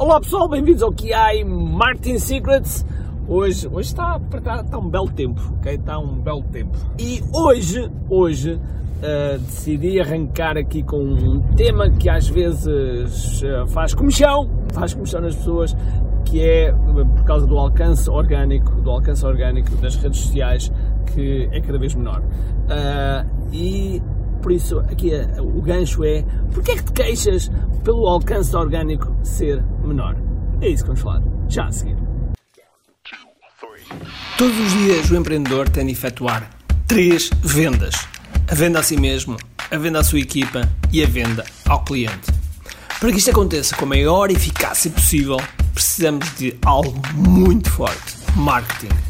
Olá pessoal, bem-vindos ao QI Martin Secrets. Hoje, hoje está, está, está um belo tempo, ok? Está um belo tempo. E hoje, hoje, uh, decidi arrancar aqui com um tema que às vezes uh, faz comichão, faz comichão nas pessoas, que é por causa do alcance orgânico, do alcance orgânico das redes sociais, que é cada vez menor. Uh, e por isso, aqui o gancho é: porquê é que te queixas pelo alcance orgânico ser menor? É isso que vamos falar já a seguir. Todos os dias o empreendedor tem de efetuar três vendas: a venda a si mesmo, a venda à sua equipa e a venda ao cliente. Para que isto aconteça com a maior eficácia possível, precisamos de algo muito forte: marketing.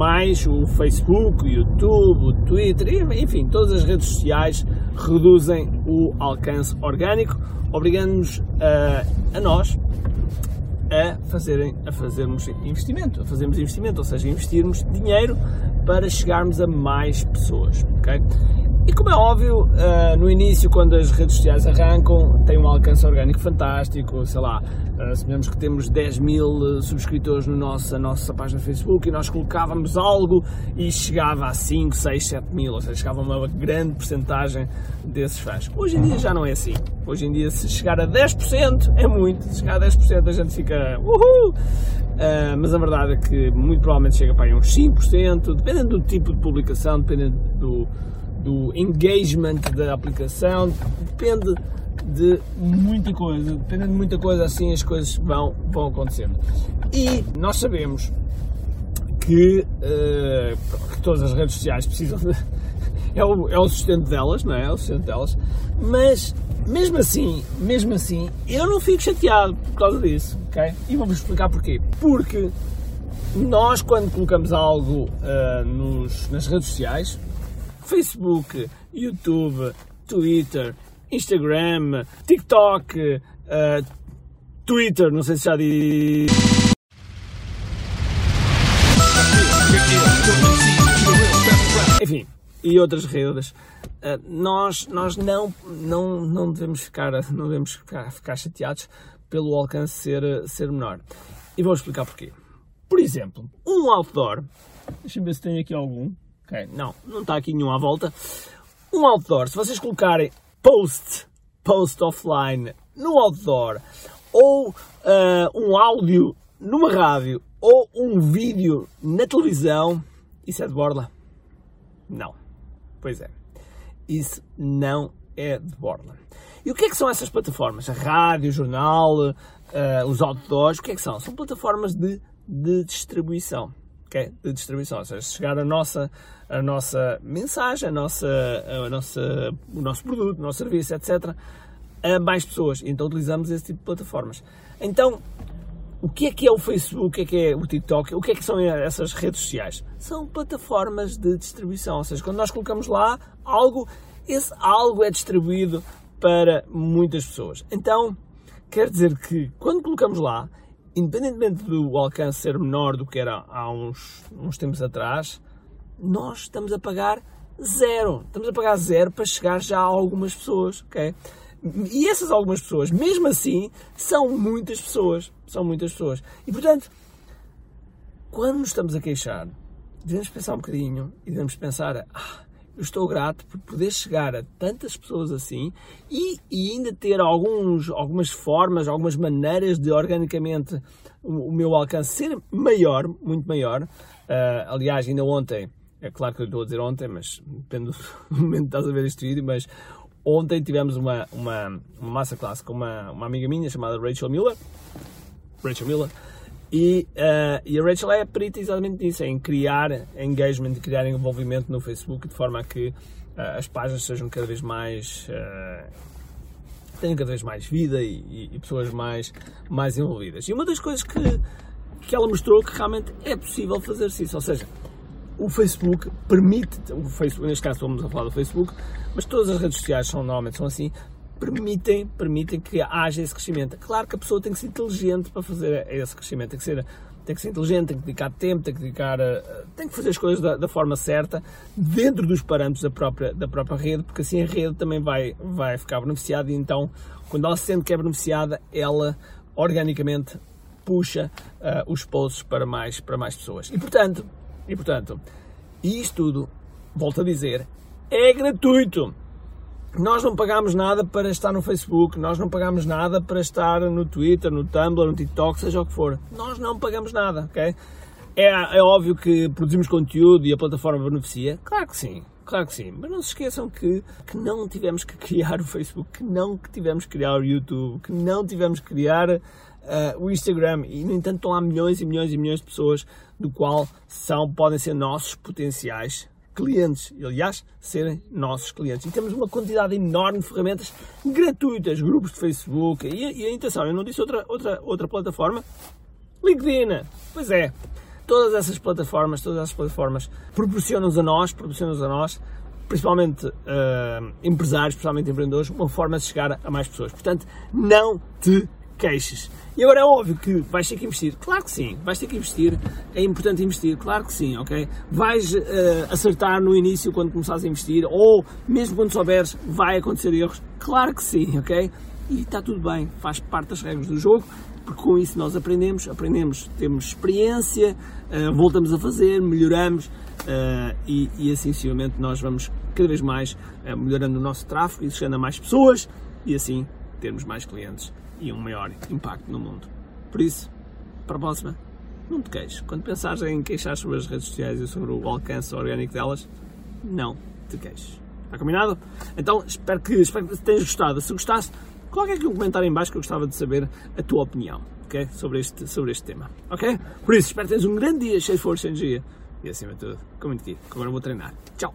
mais o Facebook, o YouTube, o Twitter, enfim, todas as redes sociais reduzem o alcance orgânico, obrigando-nos a, a nós a, fazerem, a fazermos investimento, a fazermos investimento, ou seja, investirmos dinheiro para chegarmos a mais pessoas, ok? E como é óbvio, uh, no início, quando as redes sociais arrancam, tem um alcance orgânico fantástico, sei lá, uh, sabemos que temos 10 mil eh, subscritores no nosso, na nossa página Facebook e nós colocávamos algo e chegava a 5, 6, 7 mil, ou seja, chegava uma grande porcentagem desses fãs. Hoje em dia já não é assim. Hoje em dia, se chegar a 10% é muito, se chegar a 10% a gente fica uhul! Uh, mas a verdade é que muito provavelmente chega para aí uns 5%, dependendo do tipo de publicação, dependendo do do engagement da aplicação, depende de muita coisa, dependendo de muita coisa assim as coisas vão, vão acontecendo. E nós sabemos que, uh, que todas as redes sociais precisam de, é, o, é o sustento delas, não é? É o sustento delas, mas mesmo assim, mesmo assim, eu não fico chateado por causa disso, ok? E vou-vos explicar porquê. Porque nós, quando colocamos algo uh, nos, nas redes sociais, Facebook, YouTube, Twitter, Instagram, TikTok, uh, Twitter, não sei se já disse. Enfim, e outras redes. Uh, nós nós não, não, não devemos, ficar, não devemos ficar, ficar chateados pelo alcance ser, ser menor. E vou explicar porquê. Por exemplo, um outdoor. Deixa-me ver se tenho aqui algum. Ok, não, não está aqui nenhum à volta. Um outdoor, se vocês colocarem post, post offline no outdoor, ou uh, um áudio numa rádio, ou um vídeo na televisão, isso é de borla? Não. Pois é. Isso não é de borla. E o que é que são essas plataformas? A rádio, o jornal, uh, os outdoors, o que é que são? São plataformas de, de distribuição okay, de distribuição, ou seja, chegar a nossa, a nossa mensagem, a nossa, a nossa, o nosso produto, o nosso serviço, etc., a mais pessoas. Então utilizamos esse tipo de plataformas. Então, o que é que é o Facebook, o que é que é o TikTok, o que é que são essas redes sociais? São plataformas de distribuição, ou seja, quando nós colocamos lá algo, esse algo é distribuído para muitas pessoas. Então, quer dizer que quando colocamos lá, independentemente do alcance ser menor do que era há uns, uns tempos atrás, nós estamos a pagar zero. Estamos a pagar zero para chegar já a algumas pessoas, ok? E essas algumas pessoas, mesmo assim, são muitas pessoas. São muitas pessoas. E portanto, quando nos estamos a queixar, devemos pensar um bocadinho e devemos pensar: ah, eu estou grato por poder chegar a tantas pessoas assim e, e ainda ter alguns, algumas formas, algumas maneiras de organicamente o, o meu alcance ser maior, muito maior. Uh, aliás, ainda ontem, é claro que eu estou a dizer ontem, mas depende do momento que estás a ver este vídeo, mas ontem tivemos uma, uma, uma classe com uma, uma amiga minha chamada Rachel Miller. Rachel Miller e, uh, e a Rachel é perita exatamente nisso, em criar engagement, criar envolvimento no Facebook de forma a que uh, as páginas sejam cada vez mais. Uh, tenham cada vez mais vida e, e, e, pessoas mais, mais envolvidas. E uma das coisas que, que ela mostrou que realmente é possível fazer isso. Ou seja, o Facebook permite, o Facebook, neste caso estamos a falar do Facebook, mas todas as redes sociais são normalmente são assim, permitem, permitem que haja esse crescimento. Claro que a pessoa tem que ser inteligente para fazer esse crescimento, tem que ser, tem que ser inteligente, tem que dedicar tempo, tem que dedicar, eh, tem que fazer as coisas da, da, forma certa, dentro dos parâmetros da própria, da própria rede, porque assim a rede também vai, vai ficar beneficiada e então, quando ela se sente que é beneficiada, ela organicamente puxa uh, os posts para mais, para mais pessoas. E portanto, e portanto, isto tudo, volto a dizer, é gratuito. Nós não pagamos nada para estar no Facebook, nós não pagamos nada para estar no Twitter, no Tumblr, no TikTok, seja o que for. Nós não pagamos nada, ok? É, é óbvio que produzimos conteúdo e a plataforma beneficia? Claro que sim, claro que sim. Mas não se esqueçam que, que não tivemos que criar o Facebook, que não tivemos que criar o YouTube, que não tivemos que criar uh, o Instagram e, no entanto, estão lá milhões e milhões e milhões de pessoas do qual são, podem ser nossos potenciais clientes, aliás, serem nossos clientes. E temos uma quantidade enorme de ferramentas gratuitas, grupos de Facebook e, e atenção, eu não disse outra, outra, outra plataforma, LinkedIn. Pois é, todas essas plataformas, todas essas plataformas proporcionam-nos a nós, proporcionam-nos a nós, principalmente uh, empresários, principalmente empreendedores, uma forma de chegar a mais pessoas. Portanto, não te queixes. E agora é óbvio que vais ter que investir. Claro que sim, vais ter que investir. É importante investir, claro que sim, ok? Vais uh, acertar no início quando começares a investir, ou mesmo quando souberes, vai acontecer erros. Claro que sim, ok? E está tudo bem, faz parte das regras do jogo, porque com isso nós aprendemos, aprendemos, temos experiência, uh, voltamos a fazer, melhoramos uh, e, e assim sucessivamente nós vamos cada vez mais melhorando o nosso tráfego e chegando a mais pessoas e assim termos mais clientes e um maior impacto no mundo. Por isso, para a próxima, não te queixes. Quando pensares em queixar sobre as redes sociais e sobre o alcance orgânico delas, não te queixes. Está combinado? Então, espero que, espero que tenhas gostado. Se gostasse, coloca aqui um comentário em baixo que eu gostava de saber a tua opinião okay? sobre, este, sobre este tema. Ok? Por isso, espero que tenhas um grande dia cheio de força e energia. E acima de tudo, como te que agora vou treinar. Tchau!